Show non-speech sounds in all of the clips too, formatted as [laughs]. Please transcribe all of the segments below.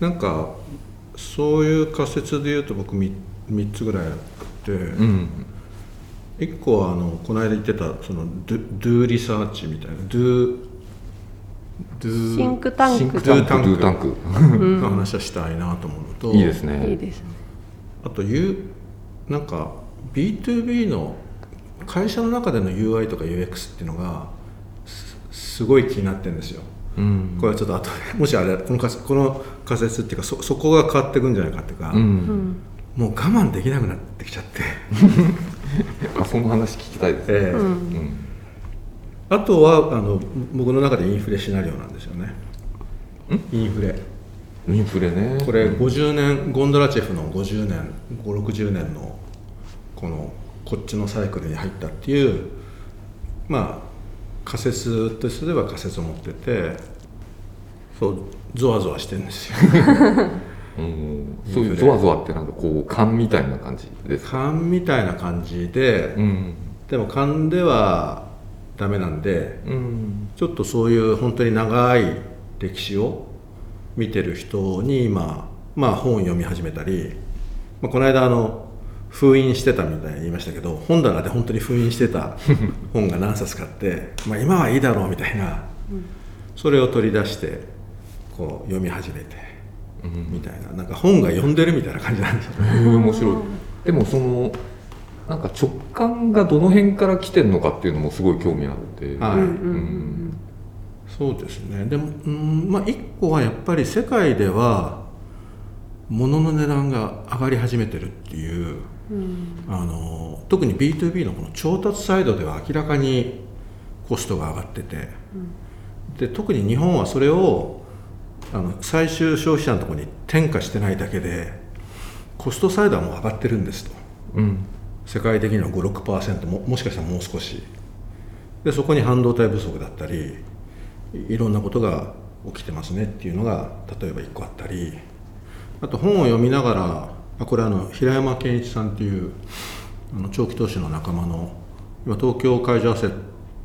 なんかそういう仮説でいうと僕 3, 3つぐらいあって、うん。1個はあのこの間言ってたその do do リサーチみたいな do do シンクタンク。シンクタンク。 do tank。の話はしたいなと思うのと、いいですね。いいですねあと U なんか B2B の会社の中での UI とか UX っていうのがすすごい気になってるんですよ。うん。これはちょっと後でもしあれこの仮この仮説っていうかそそこが変わっていくんじゃないかっていうか、うん。うんもう我慢できなくなってきちゃって、[laughs] あその話聞きたいですね、ええ。うん。うんあとはあの僕の中でインフレシナリオなんですよね。インフレ。インフレね。これ50年ゴンドラチェフの50年560年のこのこっちのサイクルに入ったっていうまあ仮説とすれば仮説を持っててそうゾワゾワしてるんですよ。うん。そういうゾワゾワってなんかこう勘みたいな感じですか？勘みたいな感じで、うん。でも勘ではダメなんでうん。ちょっとそういう本当に長い歴史を見てる人に今、まあ、本を読み始めたり、まあ、この間あの封印してたみたいに言いましたけど本棚で本当に封印してた [laughs] 本が何冊かあって、まあ、今はいいだろうみたいな、それを取り出してこう読み始めてうん。みたいな。なんか本が読んでるみたいな感じなんですよ。ね。へえ面白い。でもそのなんか直感がどの辺から来てるのかっていうのもすごい興味あって、はい。うんうんうん。そうですね。でもうんまあ一個はやっぱり世界では物の値段が上がり始めてるっていううん。あの特に B2B のこの調達サイドでは明らかにコストが上がってて、で特に日本はそれをあの最終消費者のところに転嫁してないだけでコストサイドはもう上がってるんですと。うん。世界的には56%ももしかしたらもう少し。でそこに半導体不足だったりいいろんなことが起きてますねっていうのが例えば1個あったり。あと本を読みながらあこれあの平山健一さんっていうあの長期投資の仲間の今東京海上アセッ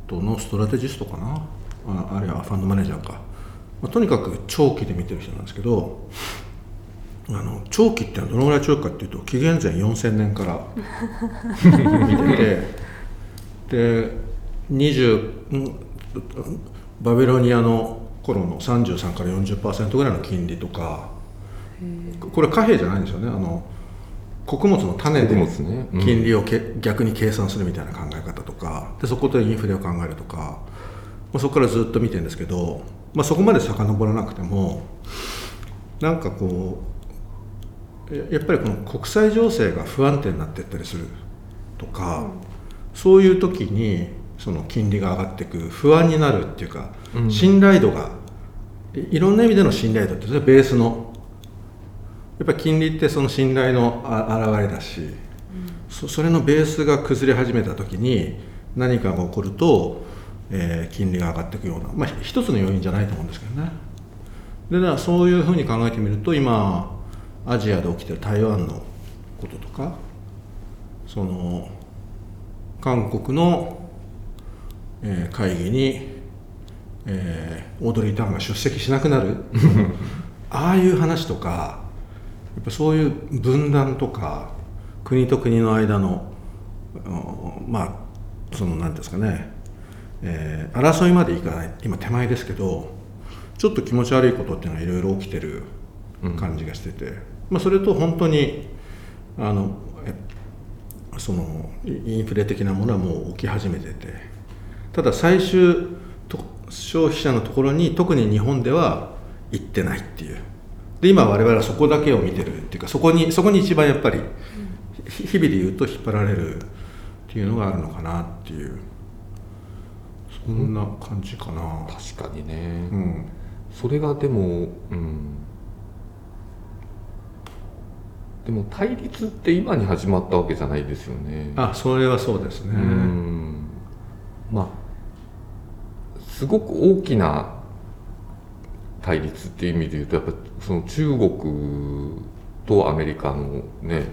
トのストラテジストかな？ああるいはファンドマネージャーか、まあとにかく長期で見てる人なんですけどあの長期ってのはどのぐらい長期かっていうと紀元前4000年から見てて [laughs] で20んバビロニアの頃の33から40%ぐらいの金利とかこれ貨幣じゃないんですよね。あの穀物の種で穀物ね。うん。金利をけ、逆に計算するみたいな考え方とかでそこでインフレを考えるとか、まあ、そこからずっと見てるんですけど、まあ、そこまで遡らなくてもなんかこうややっぱりこの国際情勢が不安定になっていったりするとか、そういう時にその金利が上がっていく不安になるっていうか、うん。信頼度がいいろんな意味での信頼度ってそれはベースのやっぱり金利ってその信頼のあ表れだし、そそれのベースが崩れ始めた時に何かが起こると、えー金利が上がっていくような、まあ、ひ一つの要因じゃないと思うんですけどね。でだからそういうふうに考えてみると今アジアで起きてる台湾のこととかその韓国の、えー会議に、えーオードリー・タンが出席しなくなる。[laughs] ああいう話とかやっぱそういう分断とか国と国の間のまあその何ですかね、えー争いまでいかない今手前ですけどちょっと気持ち悪いことっていうのはいろいろ起きてる感じがしてて、まあ、それと本当にあのそのインフレ的なものはもう起き始めててただ最終消費者のところに特に日本では行ってないっていう。で今我々はそこだけを見てるっていうかそこにそこに一番やっぱり、ひ日々で言うと引っ張られるっていうのがあるのかなっていう。そんな感じかな、確かにね、うん、それがでもうん。でも対立って今に始まったわけじゃないですよね。あそれはそうですね、うん。まあすごく大きな対立っていう意味で言うとやっぱその中国とアメリカのね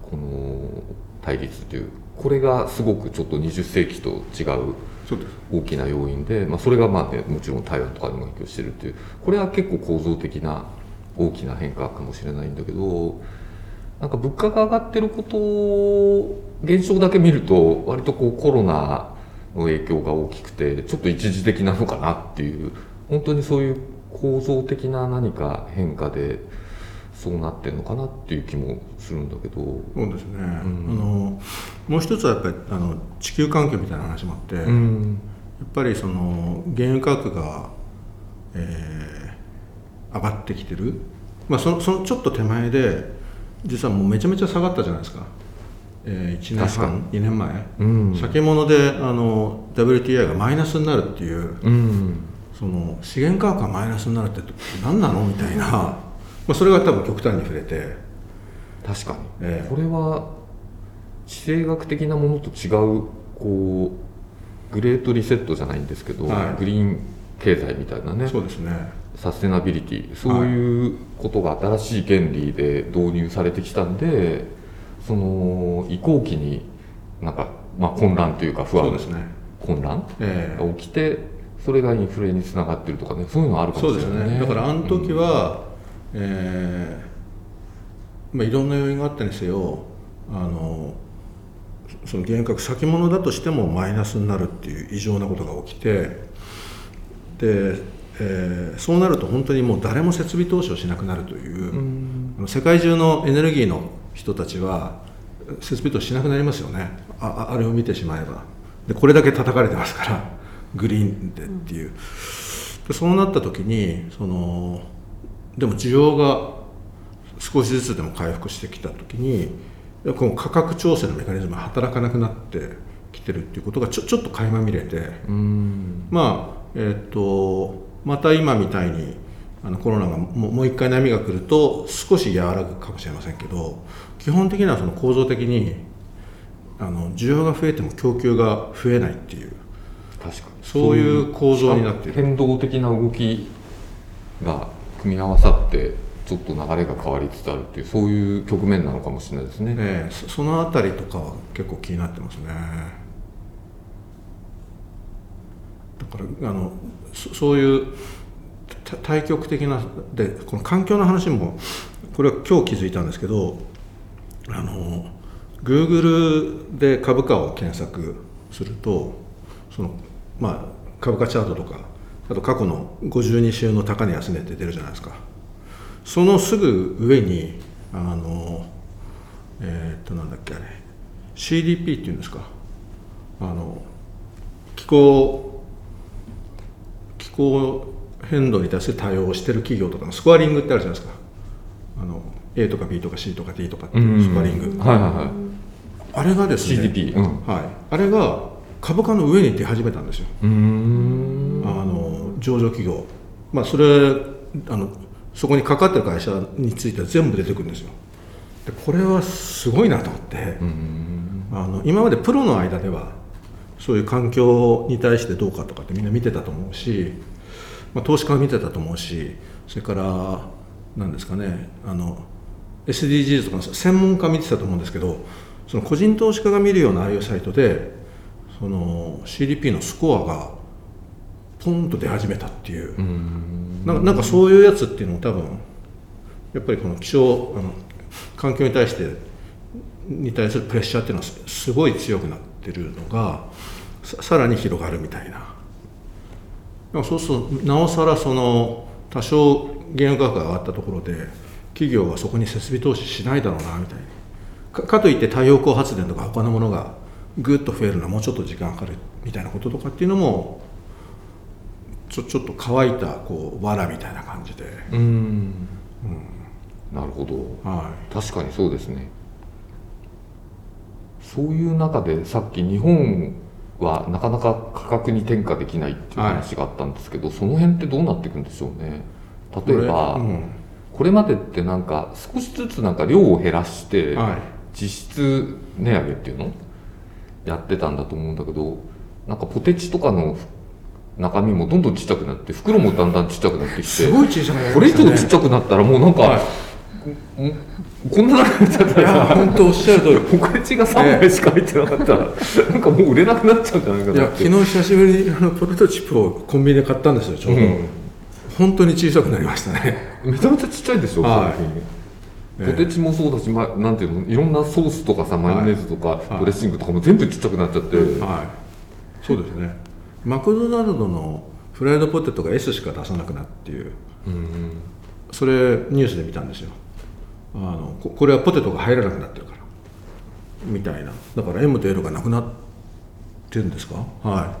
この対立っていうこれがすごくちょっと20世紀と違う大きな要因で、まあ、それがまあ、ね、もちろん台湾とかにも影響してるっていうこれは結構構造的な大きな変化かもしれないんだけどなんか物価が上がってること現象だけ見ると割とこうコロナの影響が大きくてちょっと一時的なのかなっていう本当にそういう構造的な何か変化でそうなってるのかなっていう気もするんだけど。そうですね、あのもう一つはやっぱりあの地球環境みたいな話もあって、やっうんぱりその原油価格が、えー上がってきてる、まあ、そのそのちょっと手前で実はもうめちゃめちゃ下がったじゃないですか、え1年半2年前、うん。先物であの WTI がマイナスになるっていう。うんその資源価格がマイナスになるって何なの？みたいな、まあ、それが多分極端に触れて、確かに、ええ。これは地政学的なものと違うこうグレートリセットじゃないんですけど、はい。グリーン経済みたいなね。そうですね。サステナビリティ。そういうことが新しい原理で導入されてきたんでその移行期になんか、まあ、混乱というか不安。そうですね、混乱え。が起きてそれがインフレにつながってるとかねそういうのはあるえそうですかもしれないね。ね。だからあの時は、えーまあ、いろんな要因があったにせよあのその原価格先物だとしてもマイナスになるっていう異常なことが起きてで、えーそうなると本当にもう誰も設備投資をしなくなるという、うん。世界中のエネルギーの人たちは設備投資しなくなりますよね。あああれを見てしまえば。でこれだけ叩かれてますからグリーンでっていう、でそうなった時にそのでも需要が少しずつでも回復してきた時にこの価格調整のメカニズムが働かなくなってきてるっていうことがちょちょっと垣間見れて、うん。まあえっとまた今みたいにあのコロナがもうもう一回波が来ると少し和らぐかもしれませんけど基本的にはその構造的にあの需要が増えても供給が増えないっていう。確かにそういう構造になっている。変動的な動きが組み合わさってちょっと流れが変わりつつあるっていうそういう局面なのかもしれないですね、ええ。そそのあたりとかは結構気になってますね。だからあのそそういうた対極的なでこの環境の話もこれは今日気づいたんですけどあの Google で株価を検索するとその、まあ、株価チャートとかあと過去の52週の高値安値って出るじゃないですか。そのすぐ上にあのえーっとなんだっけあれ CDP っていうんですか。あの気候気候変動に対する対応をしてる企業とかのスコアリングってあるじゃないですか。あの A とか B とか C とか D とかっていうスコアリング、はいはいはい。あれがですね CDP うん。はい、あれが株価の上に出始めたんですよ。あの上場企業、まあ、それあのそこにかかってる会社については全部出てくるんですよ。でこれはすごいなと思って、あの今までプロの間ではそういう環境に対してどうかとかってみんな見てたと思うし、まあ、投資家は見てたと思うしそれから何ですかねあの SDGs とかの専門家見てたと思うんですけどその個人投資家が見るようなああいうサイトでその CDP のスコアがポンと出始めたっていう。なんかなんかそういうやつっていうのも多分やっぱりこの気象あの環境に対してに対するプレッシャーっていうのはすすごい強くなってるのがささらに広がるみたいな。そうするとなおさらその多少原油価格が上がったところで企業はそこに設備投資しないだろうなみたいにかかといって太陽光発電とか他のものがぐっと増えるのはもうちょっと時間かかるみたいなこととかっていうのもちょちょっと乾いたこう藁みたいな感じで、うーん。なるほど。は確かにそうですね。そういう中でさっき日本はなかなか価格に転嫁できないっていう話があったんですけど、その辺ってどうなっていくんでしょうね。い、例えば、これまでってなんか少しずつなんか量を減らしてはい。実質値上げっていうの？やってたんだと思うんだけどなんかポテチとかの中身もどんどんちっちゃくなって袋もだんだんちっちゃくなってきてすごい小さくなりこれ以上ちっちゃくなったらもうなんか、はい。こんななっちゃったらさ本当おっしゃる通り。ポケチが3枚しか入ってなかったら、なんかもう売れなくなっちゃうんじゃないかなって。昨日久しぶりにあのプロトチップをコンビニで買ったんですよちょうど、うん。本当に小さくなりましたね。めちゃめちゃちっちゃいでしょ、はいポテチもそうだし、ま、なんていうのいろんなソースとかさマヨネーズとか、いドレッシングとかも全部ちっちゃくなっちゃって、はい。そうですね。マクドナルドのフライドポテトが S しか出さなくなっていう。うんそれニュースで見たんですよ。あのここれはポテトが入らなくなってるから。みたいな。だから M と L がなくなってるんですか？は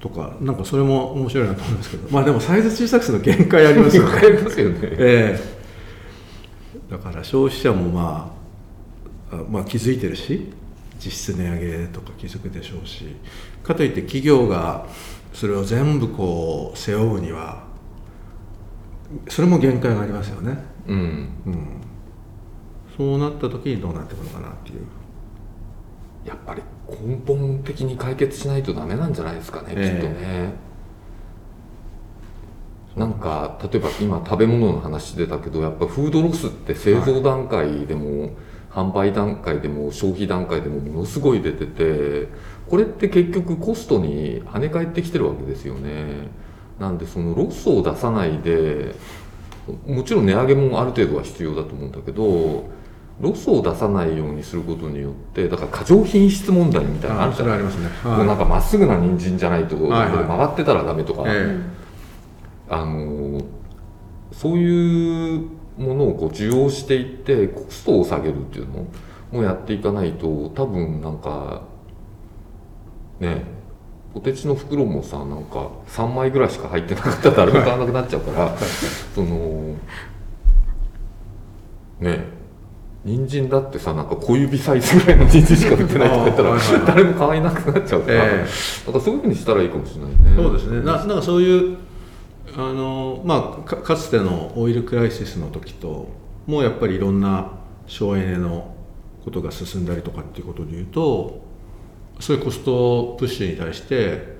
い。とかなんかそれも面白いなと思いますけど。まあでもサイズ小さくするの限界ありますよね。わかりますよね。ええだから消費者もまああまあ気づいてるし実質値上げとか気づくでしょうしかといって企業がそれを全部こう背負うにはそれも限界がありますよね、うん。うん、そうなった時にどうなっていくのかなっていう。やっぱり根本的に解決しないとダメなんじゃないですかね、ええ。きっとねなんか例えば今食べ物の話出たけどやっぱフードロスって製造段階でも、販売段階でも消費段階でもものすごい出ててこれって結局コストに跳ね返ってきてるわけですよね。なんでそのロスを出さないでもちろん値上げもある程度は必要だと思うんだけどロスを出さないようにすることによってだから過剰品質問題みたいなのあるじゃない。それありますね、こうなんかまっすぐな人参じゃないと、はいはい。曲がってたらダメとか、えあのそういうものをこう需要していってコストを下げるっていうのもやっていかないと多分なんかねポテチの袋もさなんか3枚ぐらいしか入ってなかったら誰も買わなくなっちゃうから [laughs] そのね人参だってさなんか小指サイズぐらいの人参しか売ってないとか言ったら誰も買えなくなっちゃうから、えだからそういうふうにしたらいいかもしれないね。そうですね。ななんかそういうあの、まあ、かかつてのオイルクライシスの時ともうやっぱりいろんな省エネのことが進んだりとかっていうことでいうとそういうコストプッシュに対して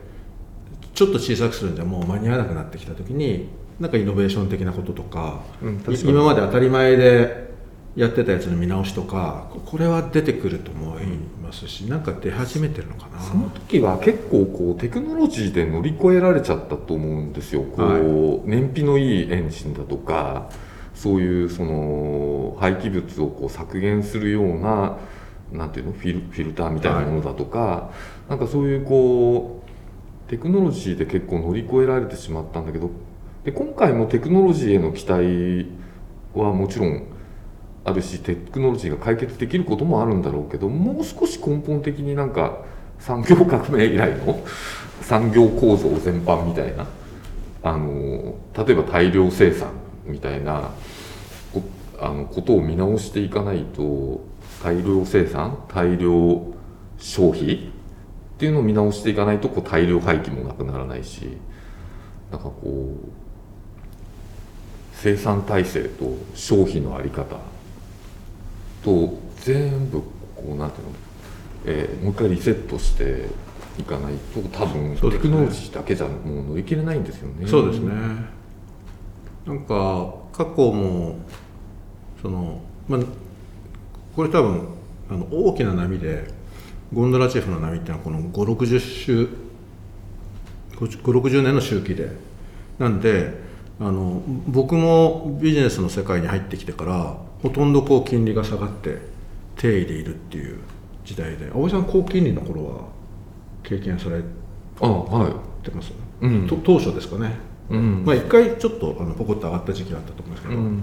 ちょっと小さくするんじゃもう間に合わなくなってきた時になんかイノベーション的なこととか,い、うん今まで当たり前でやってたやつの見直しとかここれは出てくると思いますし、なんか出始めてるのかな。その時は結構こうテクノロジーで乗り越えられちゃったと思うんですよ。こう、はい。燃費のいいエンジンだとかそういうその廃棄物をこう削減するようななんていうの？フィルフィルターみたいなものだとか、なんかそういうこうテクノロジーで結構乗り越えられてしまったんだけどで今回もテクノロジーへの期待はもちろんあるしテクノロジーが解決できることもあるんだろうけどもう少し根本的になんか産業革命以来の [laughs] 産業構造全般みたいなあの例えば大量生産みたいなこあのことを見直していかないと大量生産大量消費っていうのを見直していかないとこう大量廃棄もなくならないしなんかこう生産体制と消費の在り方と全部こうなんていうの、えーもう一回リセットしていかないと多分テクノロジーだけじゃもう乗り切れないんですよね。そうですね。なんか過去もそのまあこれ多分あの大きな波でゴンドラチェフの波っていうのはこの5 6 0週5 60年の周期でなんであの僕もビジネスの世界に入ってきてからほとんどこう金利が下がって定位でいるっていう時代で青井さん高金利の頃は経験されあはい、てます、うん。と当初ですかね。うん。まあ一回ちょっとあのポコッと上がった時期があったと思うんですけど、うん。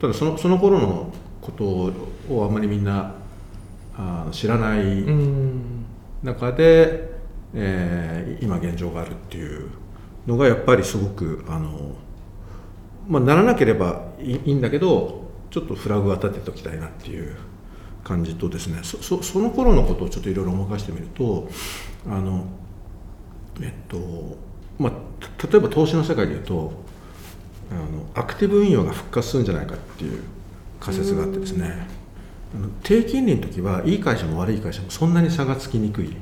ただそのその頃のことをあまりみんなあの知らないうん。中で、えー今現状があるっていうのがやっぱりすごくあの、まあ、ならなければいいんだけどちょっとフラグは立てておきたいなっていう感じとですねそそその頃のことをちょっといろいろ思い返してみるとあのえっとまあた例えば投資の世界でいうとあのアクティブ運用が復活するんじゃないかっていう仮説があってですね低金利の時はいい会社も悪い会社もそんなに差がつきにくい。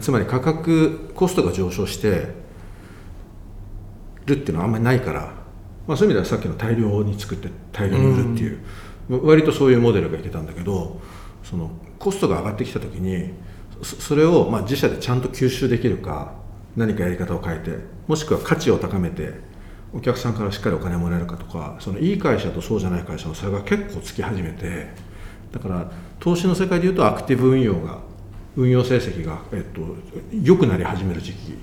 つまり価格コストが上昇してるっていうのはあんまりないから、まあ、そういう意味ではさっきの大量に作って大量に売るっていう、割とそういうモデルがいけたんだけどそのコストが上がってきた時にそそれをまあ自社でちゃんと吸収できるか何かやり方を変えてもしくは価値を高めてお客さんからしっかりお金もらえるかとかそのいい会社とそうじゃない会社の差が結構つき始めてだから投資の世界でいうとアクティブ運用が運用成績が、えっと、良くなり始める時期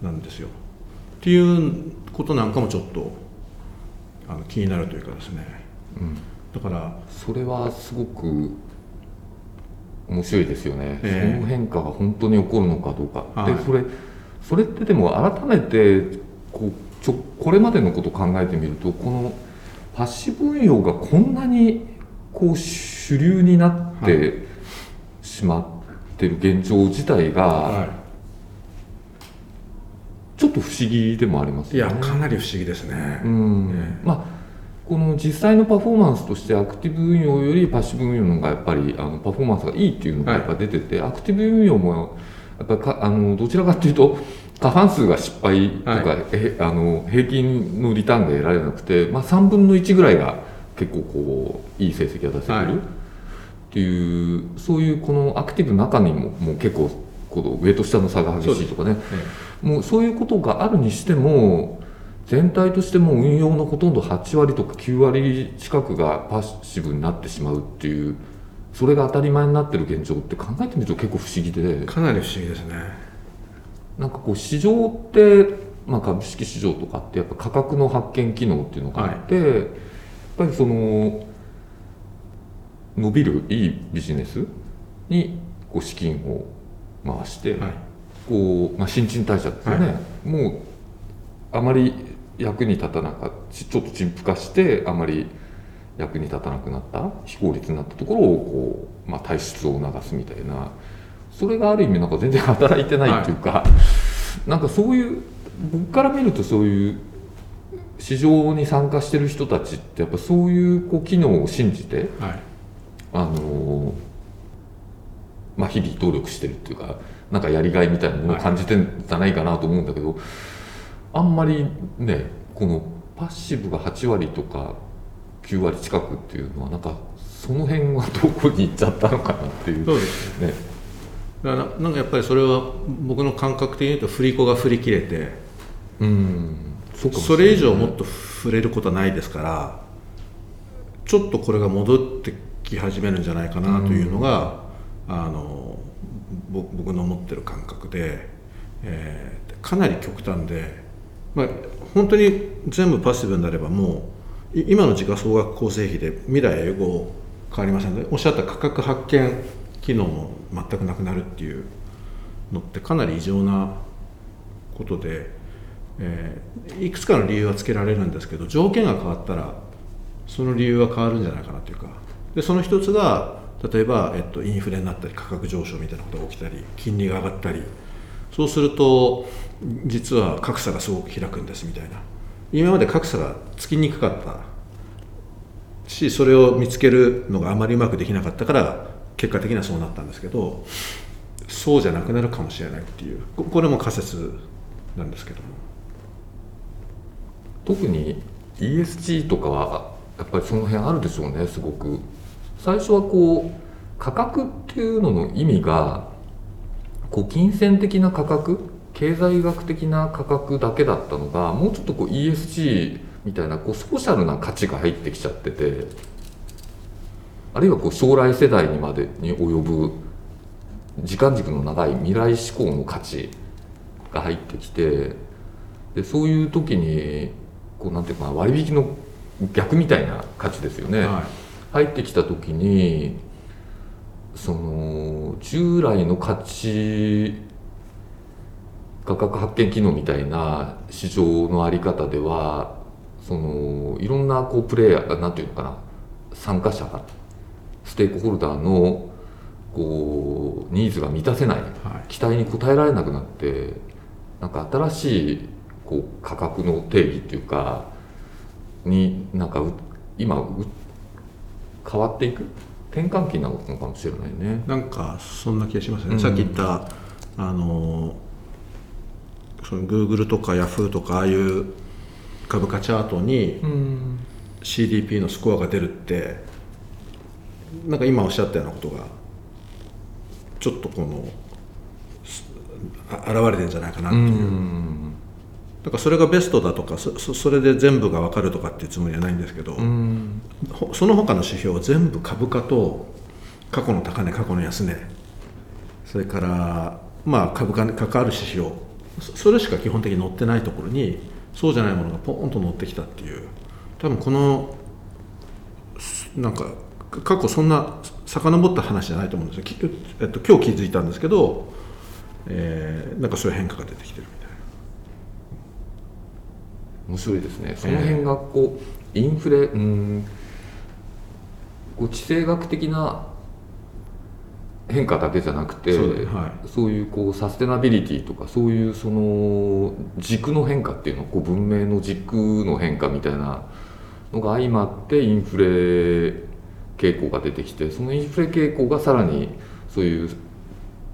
なんですよ。っていうことなんかもちょっとあの気になるというかですね、うん、だからそれはすごく面白いですよね、えー、その変化が本当に起こるのかどうか、はい、でそれそれってでも改めてこうちょこれまでのことを考えてみるとこのパッシブ運用がこんなにこう主流になってしまってる現状自体が、はい、ちょっと不思議でもありますよね。いやかなり不思議ですね。うん、ね、まあこの実際のパフォーマンスとしてアクティブ運用よりパッシブ運用の方がやっぱりあのパフォーマンスがいいっていうのがやっぱ出てて、はい、アクティブ運用もやっぱりかあのどちらかというと過半数が失敗とか、はい、えあの平均のリターンが得られなくて、まあ、3分の1ぐらいが結構こういい成績が出せてる、はい、っていうそういうこのアクティブの中にももう結構この上と下の差が激しいとかね、もうそういうことがあるにしても全体としても運用のほとんど8割とか9割近くがパッシブになってしまうっていうそれが当たり前になってる現状って考えてみると結構不思議で。かなり不思議ですね。なんかこう市場って、まあ、株式市場とかってやっぱ価格の発見機能っていうのがあって、はい、やっぱりその伸びるいいビジネスにこう資金を回して、はい、こうまあ、新陳代謝ですよね、はい、もうあまり役に立たなかったちょっと陳腐化してあまり役に立たなくなった非効率になったところをこう、まあ、退出を促すみたいな。それがある意味なんか全然働いてないっていうか、はい、なんかそういう僕から見るとそういう市場に参加してる人たちってやっぱそういうこう機能を信じて、はい、あのまあ、日々努力してるっていうかなんかやりがいみたいなものを感じてんじゃないかなと思うんだけど、はい、あんまりねこのパッシブが8割とか9割近くっていうのはなんかその辺はどこに行っちゃったのかなっていう。そうですね。だからなんかやっぱりそれは僕の感覚的に言うと振り子が振り切れてうん。そそれ以上もっと触れることはないですからちょっとこれが戻ってき始めるんじゃないかなというのが、あの僕の持ってる感覚で、えー、かなり極端で、まあ、本当に全部パッシブになればもう今の時価総額構成比で未来英語変わりませんのでおっしゃった価格発見機能も全くなくなるっていうのってかなり異常なことで、えー、いくつかの理由はつけられるんですけど条件が変わったらその理由は変わるんじゃないかなというか。でその一つが例えば、えっと、インフレになったり価格上昇みたいなことが起きたり金利が上がったりそうすると実は格差がすごく開くんですみたいな。今まで格差がつきにくかった。しそれを見つけるのがあまりうまくできなかったから結果的にはそうなったんですけどそうじゃなくなるかもしれないっていう。これも仮説なんですけども。特に ESG とかはやっぱりその辺あるでしょうねすごく。最初はこう価格っていうのの意味がこう金銭的な価格経済学的な価格だけだったのがもうちょっとこう ESG みたいなこうソーシャルな価値が入ってきちゃっててあるいはこう将来世代にまでに及ぶ時間軸の長い未来志向の価値が入ってきてでそういう時にこうなんていうか割引の逆みたいな価値ですよね、はい、入ってきた時にその従来の価値価格発見機能みたいな市場の在り方ではそのいろんなこうプレイヤーなんていうのかな参加者ステークホルダーのこうニーズが満たせない、はい、期待に応えられなくなってなんか新しいこう価格の定義っていうかになんか今変わっていく？転換期なのかもしれないね。なんかそんな気がしますね、うん、さっき言ったあのそのグーグルとかヤフーとかああいう株価チャートに CDP のスコアが出るってなんか今おっしゃったようなことがちょっとこの現れてるんじゃないかなというだからそれがベストだとかそれで全部が分かるとかっていうつもりはないんですけど、うん。ほその他の指標は全部株価と過去の高値過去の安値。それからまあ株価に関わる指標。そそれしか基本的に載ってないところにそうじゃないものがポーンと載ってきたっていう。多分このすなんかか過去そんな遡った話じゃないと思うんですよ、きえっと、今日気づいたんですけど、えーなんかそういう変化が出てきてるみたいな。面白いですね。その辺がこうインフレうんこう地政学的な変化だけじゃなくてそうはそういうこうサステナビリティとかそういうその軸の変化っていうのこう文明の軸の変化みたいなのが相まってインフレ傾向が出てきてそのインフレ傾向がさらにそういう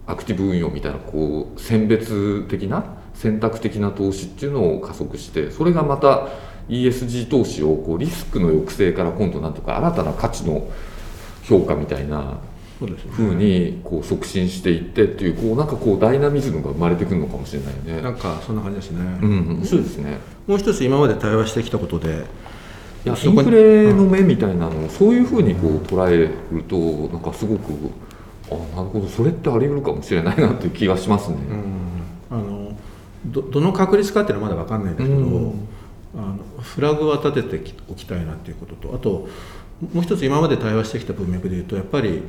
アクティブ運用みたいなこう選別的な選択的な投資っていうのを加速してそれがまた ESG 投資をこうリスクの抑制から今度なんとか新たな価値の評価みたいなそうにこう促進していってっていうこうなんかこうダイナミズムが生まれてくるのかもしれないよね。なんかそんな感じですね、うん、そうですね。もう一つ今まで対話してきたことでいやインフレの目みたいなのをそういうふうにこう捉えるとなんかすごくあなるほどそれってあり得るかもしれないなっていう気がしますね。うんどどの確率かっていうのはまだ分かんないんですけど、うん。あのフラグは立てておきたいなっていうこととあともう一つ今まで対話してきた文脈でいうとやっぱり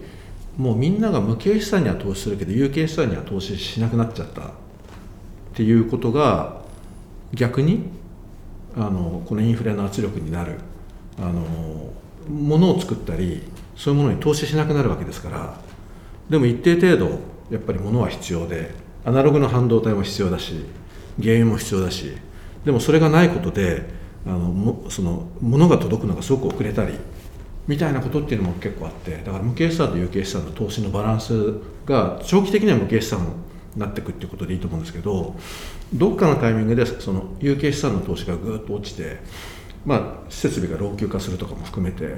もうみんなが無形資産には投資するけど有形資産には投資しなくなっちゃったっていうことが逆にあのこのインフレの圧力になるあのものを作ったりそういうものに投資しなくなるわけですからでも一定程度やっぱり物は必要でアナログの半導体も必要だし原油も必要だしでもそれがないことであのその物が届くのがすごく遅れたりみたいなことっていうのも結構あってだから無形資産と有形資産の投資のバランスが長期的には無形資産になっていくっていうことでいいと思うんですけどどっかのタイミングでその有形資産の投資がぐっと落ちて、まあ、設備が老朽化するとかも含めて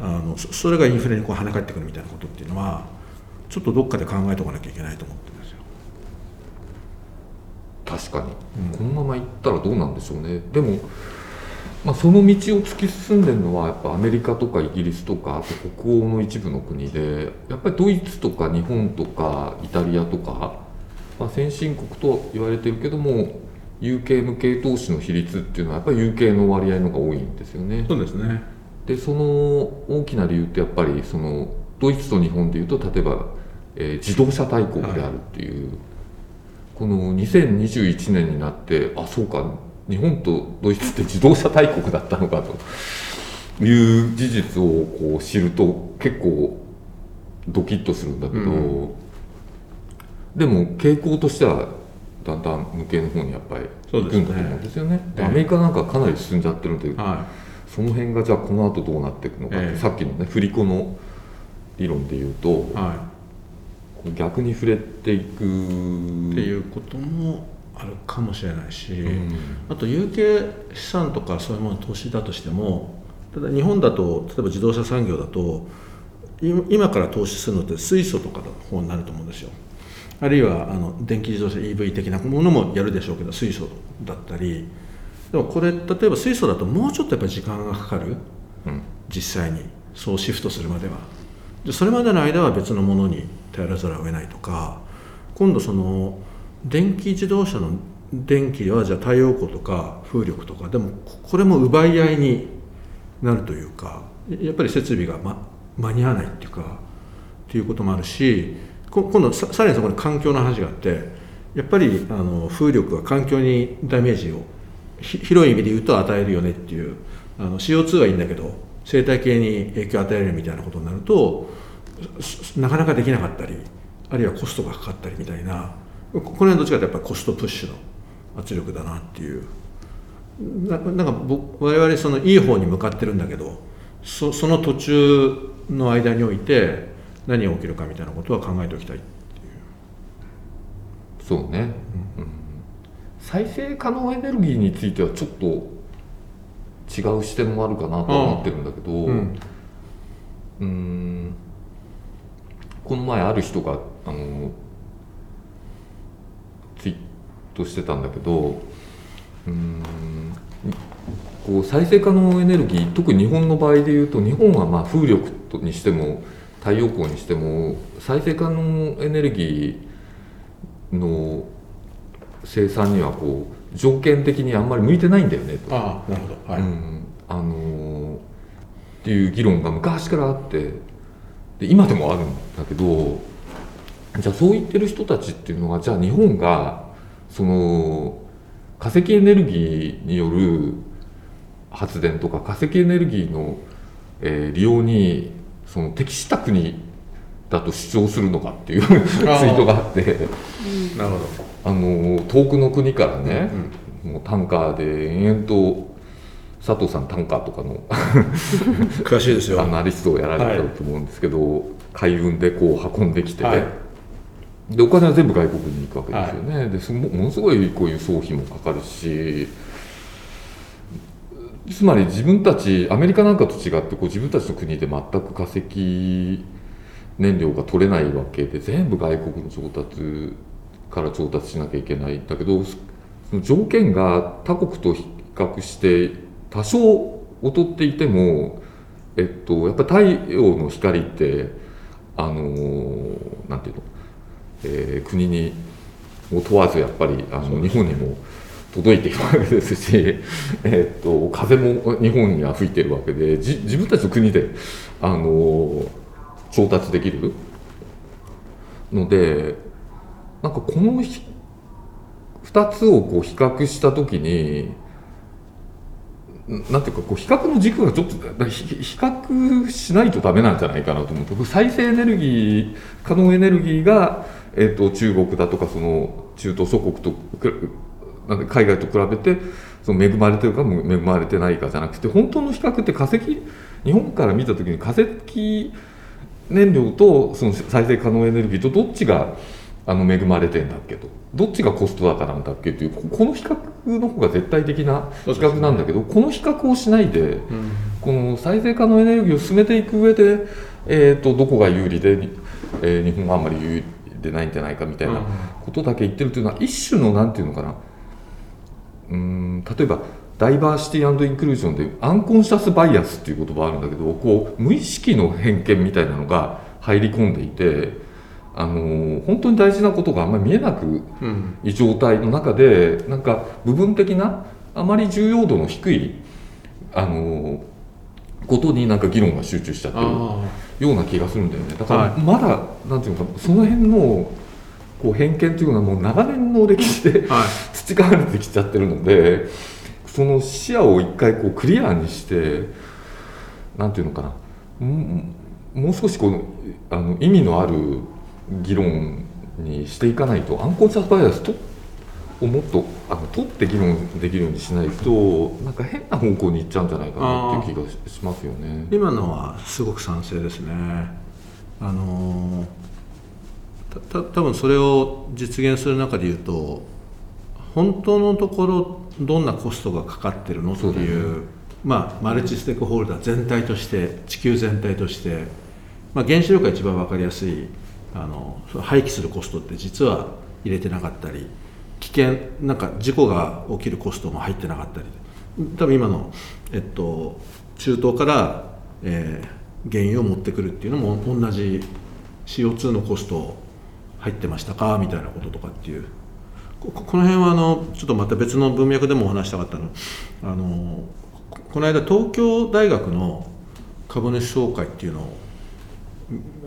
あのそれがインフレにこう跳ね返ってくるみたいなことっていうのはちょっとどっかで考えておかなきゃいけないと思って。確かに、このままいったらどうなんでしょうね。でも、まあ、その道を突き進んでるのはやっぱアメリカとかイギリスとかあと北欧の一部の国でやっぱりドイツとか日本とかイタリアとか、まあ、先進国と言われてるけども有形無形投資の比率っていうのはやっぱり有形の割合の方が多いんですよね。そうですね。でその大きな理由ってやっぱりそのドイツと日本でいうと例えば、えー自動車大国であるっていう、この2021年になってあそうか日本とドイツって自動車大国だったのかと。いう事実をこう知ると結構ドキッとするんだけど、うでも傾向としてはだんだん無形の方にやっぱり行くんだと思うんですよね。でえ。えアメリカなんかかなり進んじゃってるんではその辺がじゃあこの後どうなっていくのかって、ええ。さっきのね振り子の理論でいうとい。は逆に触れていく。いっていうこともあるかもしれないし、うん。あと有形資産とかそういうもの投資だとしてもただ日本だと例えば自動車産業だと今今から投資するのって水素とかの方になると思うんですよ。あるいはあの電気自動車 EV 的なものもやるでしょうけど水素だったり。でもこれ例えば水素だともうちょっとやっぱり時間がかかる。うん。実際に。そうシフトするまでは。でそれまでの間は別のものに頼らざるを得ないとか今度その電気自動車の電気はじゃあ太陽光とか風力とかでもこれも奪い合いになるというかやっぱり設備が、ま、間に合わないっていうかっていうこともあるし今度ささらにそこに環境の話があってやっぱりあの風力は環境にダメージを広い意味で言うと与えるよねっていうあの CO2 はいいんだけど生態系に影響を与えるみたいなことになるとなかなかできなかったりあるいはコストがかかったりみたいなここの辺はどっちかというとやっぱりコストプッシュの圧力だなっていう。ななんか僕我々そのいい方に向かってるんだけどそその途中の間において何が起きるかみたいなことは考えておきたいそうね、うん再生可能エネルギーについてはちょっと違う視点もあるかなとは思ってるんだけどうんこの前ある人があのツイートしてたんだけどうんこう再生可能エネルギー特に日本の場合でいうと日本はまあ風力にしても太陽光にしても再生可能エネルギーの生産にはこう条件的にあんまり向いてないんだよねと。ああなるほど。はい、うんあのーっていう議論が昔からあってで今でもあるんだけどじゃあそう言ってる人たちっていうのはじゃあ日本がその化石エネルギーによる発電とか化石エネルギーの、えー利用にその適した国だと主張するのかっていう [laughs] ツイートがあって。なるほど。あの遠くの国からね、もうタンカーで延々と佐藤さんタンカーとかの [laughs] 詳しいですよ。アナリストをやられてたと思うんですけど、海運でこう運んできて、はい。でお金は全部外国に行くわけですよね、ですもものすごいこういう送費もかかるしつまり自分たちアメリカなんかと違ってこう自分たちの国で全く化石燃料が取れないわけで全部外国の調達から調達しなきゃいけないんだけどその条件が他国と比較して多少劣っていても、えっと、やっぱり太陽の光ってあのなんていうの、えー国にを問わずやっぱりあの日本にも届いているわけですし、[laughs] えっと風も日本には吹いてるわけでじ自分たちの国であの調達できるのでなんかこのひ2つをこう比較した時になんていうかこう比較の軸がちょっと比較しないとダメなんじゃないかなと思って再生エネルギー可能エネルギーが、えっと中国だとかその中東諸国と海外と比べてその恵まれてるか恵まれてないかじゃなくて本当の比較って化石日本から見た時に化石燃料とその再生可能エネルギーとどっちがあの恵まれてんだっけと。どっちがコスト高なんだっけというここの比較の方が絶対的な比較なんだけど、この比較をしないでこの再生可能エネルギーを進めていく上で、えー、とどこが有利で、えー日本はあんまり有利でないんじゃないかみたいなことだけ言ってるというのは一種のなんていうのかな。うーん例えばダイバーシティインクルージョンでアンコンシャスバイアスっていう言葉あるんだけどこう無意識の偏見みたいなのが入り込んでいて、あのー本当に大事なことがあんまり見えなくうん。いい状態の中でなんか部分的なあまり重要度の低い、あのーことになんか議論が集中しちゃってるあような気がするんだよね。だからはい。まだ、なんていうのかその辺のこう偏見というのはもう長年の歴史であはい。[laughs] 培われてきちゃってるのでその視野を一回こうクリアにしてなんていうのかな。うんもう少しこうあの意味のある議論にしていかないとアンコンシャスバイアスとをもっとあの取って議論できるようにしないとなんか変な方向に行っちゃうんじゃないかなっていう気がししますよね。今のはすごく賛成ですね。あのたた多分それを実現する中で言うと本当のところどんなコストがかかってるのっていうよまあ、マルチステークホルダー全体として地球全体として、まあ、原子力が一番分かりやすいあの廃棄するコストって実は入れてなかったり危険なんか事故が起きるコストも入ってなかったり。多分今の、えっと、中東から、えー原油を持ってくるっていうのも同じ CO2 のコスト入ってましたかみたいなこととかっていう。この辺はあのちょっとまた別の文脈でもお話したかったの。あのこの間東京大学の株主総会っていうのを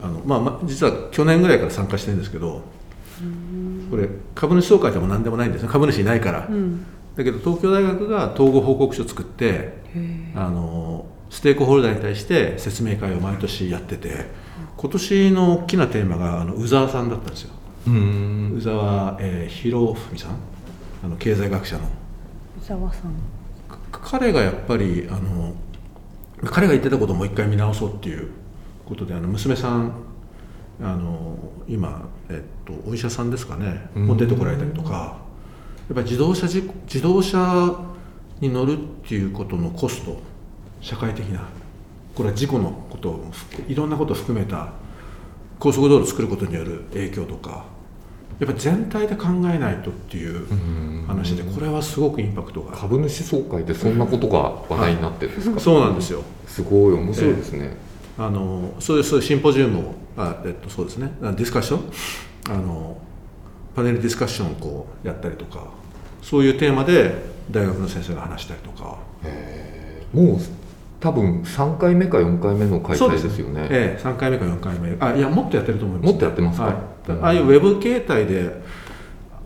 あの、まあまあ、実は去年ぐらいから参加してるんですけどこれ株主総会でも何でもないんですね。株主いないから、うん。だけど東京大学が統合報告書を作ってあのステークホルダーに対して説明会を毎年やってて今年の大きなテーマがあの宇沢さんだったんですよ。うん。宇沢、えー、博文さん。あの経済学者の。宇沢さん。か彼がやっぱりあの彼が言ってたことをもう一回見直そうっていうことであの娘さんあの今、えっと、お医者さんですかね。うん。もう出てこられたりとか。やっぱり自動車自動車に乗るっていうことのコスト社会的なこれは事故のことを含いろんなことを含めた高速道路を作ることによる影響とかやっぱり全体で考えないとっていううん。話でこれはすごくインパクトが。株主総会でそんなことが話題になってるんですか、そうなんですよ。すごい面白いですね、あのそういうそういうシンポジウムをあ、えっと、そうですね。あディスカッション？あのパネルディスカッションをこうやったりとかそういうテーマで大学の先生が話したりとか。もう多分3回目か4回目の開催ですよね。ええ、3回目か4回目。あいやもっとやってると思います、もっとやってますか？はい。うんあ。あいうウェブ形態で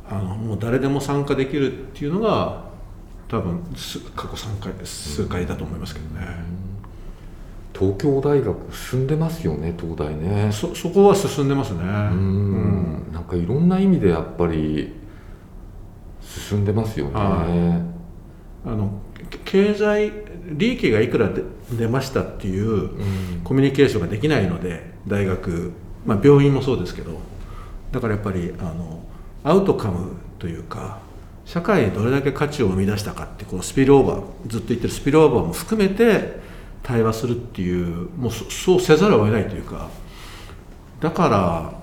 あのもう誰でも参加できるっていうのが多分す過去3回数回だと思いますけどね、東京大学進んでますよね東大ね。そそこは進んでますね。うん。なんかいろんな意味でやっぱり進んでますよね、はあのけ経済利益がいくらで出ましたっていううん。コミュニケーションができないので大学、まあ、病院もそうですけどだからやっぱりあのアウトカムというか社会にどれだけ価値を生み出したかってこうスピルオーバーずっと言ってるスピルオーバーも含めて対話するっていうもうそそうせざるを得ないというかだから、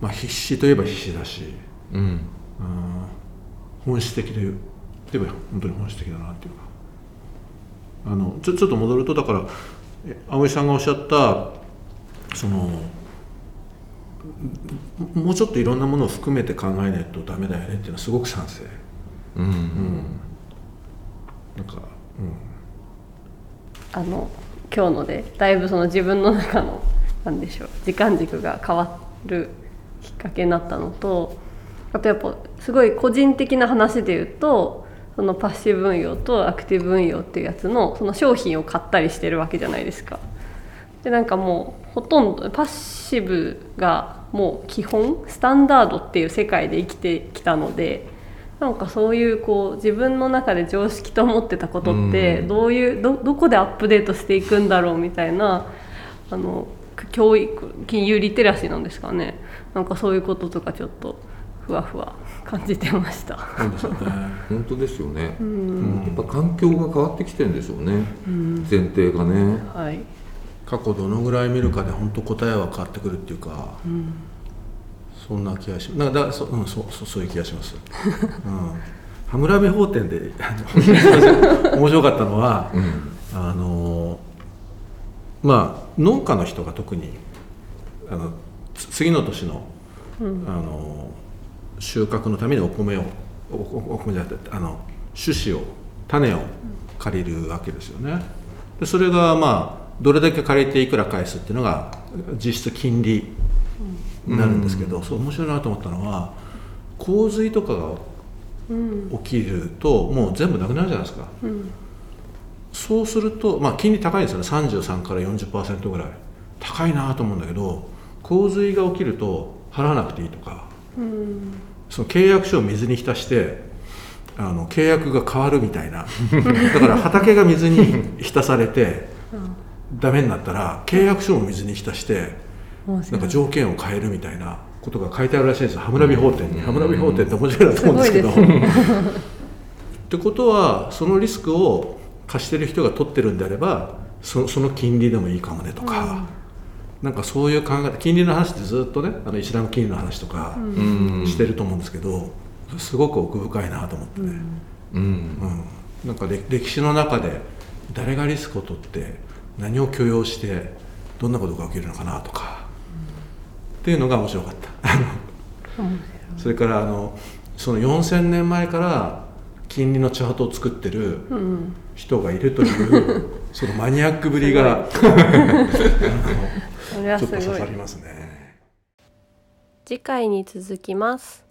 まあ、必死といえば必死だし、うん。うん、本質的で言えば本当に本質的だなっていうか。あのちょちょっと戻るとだからえ葵さんがおっしゃったそのももうちょっといろんなものを含めて考えないとダメだよねっていうのはすごく賛成。うん。なんか、あの今日のでだいぶその自分の中のなんでしょう時間軸が変わるきっかけになったのとあとやっぱすごい個人的な話で言うとそのパッシブ運用とアクティブ運用っていうやつのその商品を買ったりしてるわけじゃないですか。でなんかもうほとんどパッシブがもう基本スタンダードっていう世界で生きてきたのでなんかそういうこう自分の中で常識と思ってたことってうん。どういうどどこでアップデートしていくんだろうみたいなあの教育金融リテラシーなんですかね。なんかそういうこととかちょっとふわふわ感じてました。そうですよね。[laughs] 本当ですよね、うん。やっぱ環境が変わってきてるんでしょうね、前提がね。はい、過去どのぐらい見るかで本当答えは変わってくるっていうか、うんそんな気がしますなんかだそ,、うん、そうそうそういう気がします、うん、ハムラビ法典で [laughs] 面白かったのは、うん。あのまあ農家の人が特にあのつ次の年の,、あの収穫のためにお米をお米じゃなくてあの種子を種を借りるわけですよね。でそれがまあどれだけ借りていくら返すっていうのが実質金利になるんですけど、そう面白いなと思ったのは洪水とかがうん。起きるともう全部なくなるじゃないですか。うん。そうすると、まあ、金利高いんですよね。33から40%ぐらい。高いなと思うんだけど洪水が起きると払わなくていいとかうん。その契約書を水に浸してあの契約が変わるみたいな。[laughs] だから畑が水に浸されてダメになったら契約書も水に浸してないんか条件を変えるみたいなことが書いてあるらしいんですよ。ハムラビ法典に、ハムラビ法典って面白いなと思うんですけど。ってことはそのリスクを貸してる人が取ってるんであればそその金利でもいいかもねとか、なんかそういう考え金利の話ってずっとねあのイスラム金利の話とかうん。してると思うんですけど、すごく奥深いなと思ってね、うん。うん。なんかれ歴史の中で誰がリスクを取って何を許容してどんなことが起きるのかなとか、っていうのが面白かった。それからあのその4000年前から金利のチャートを作ってるうん人がいるという [laughs] そのマニアックぶりがちょっと刺さりますね。次回に続きます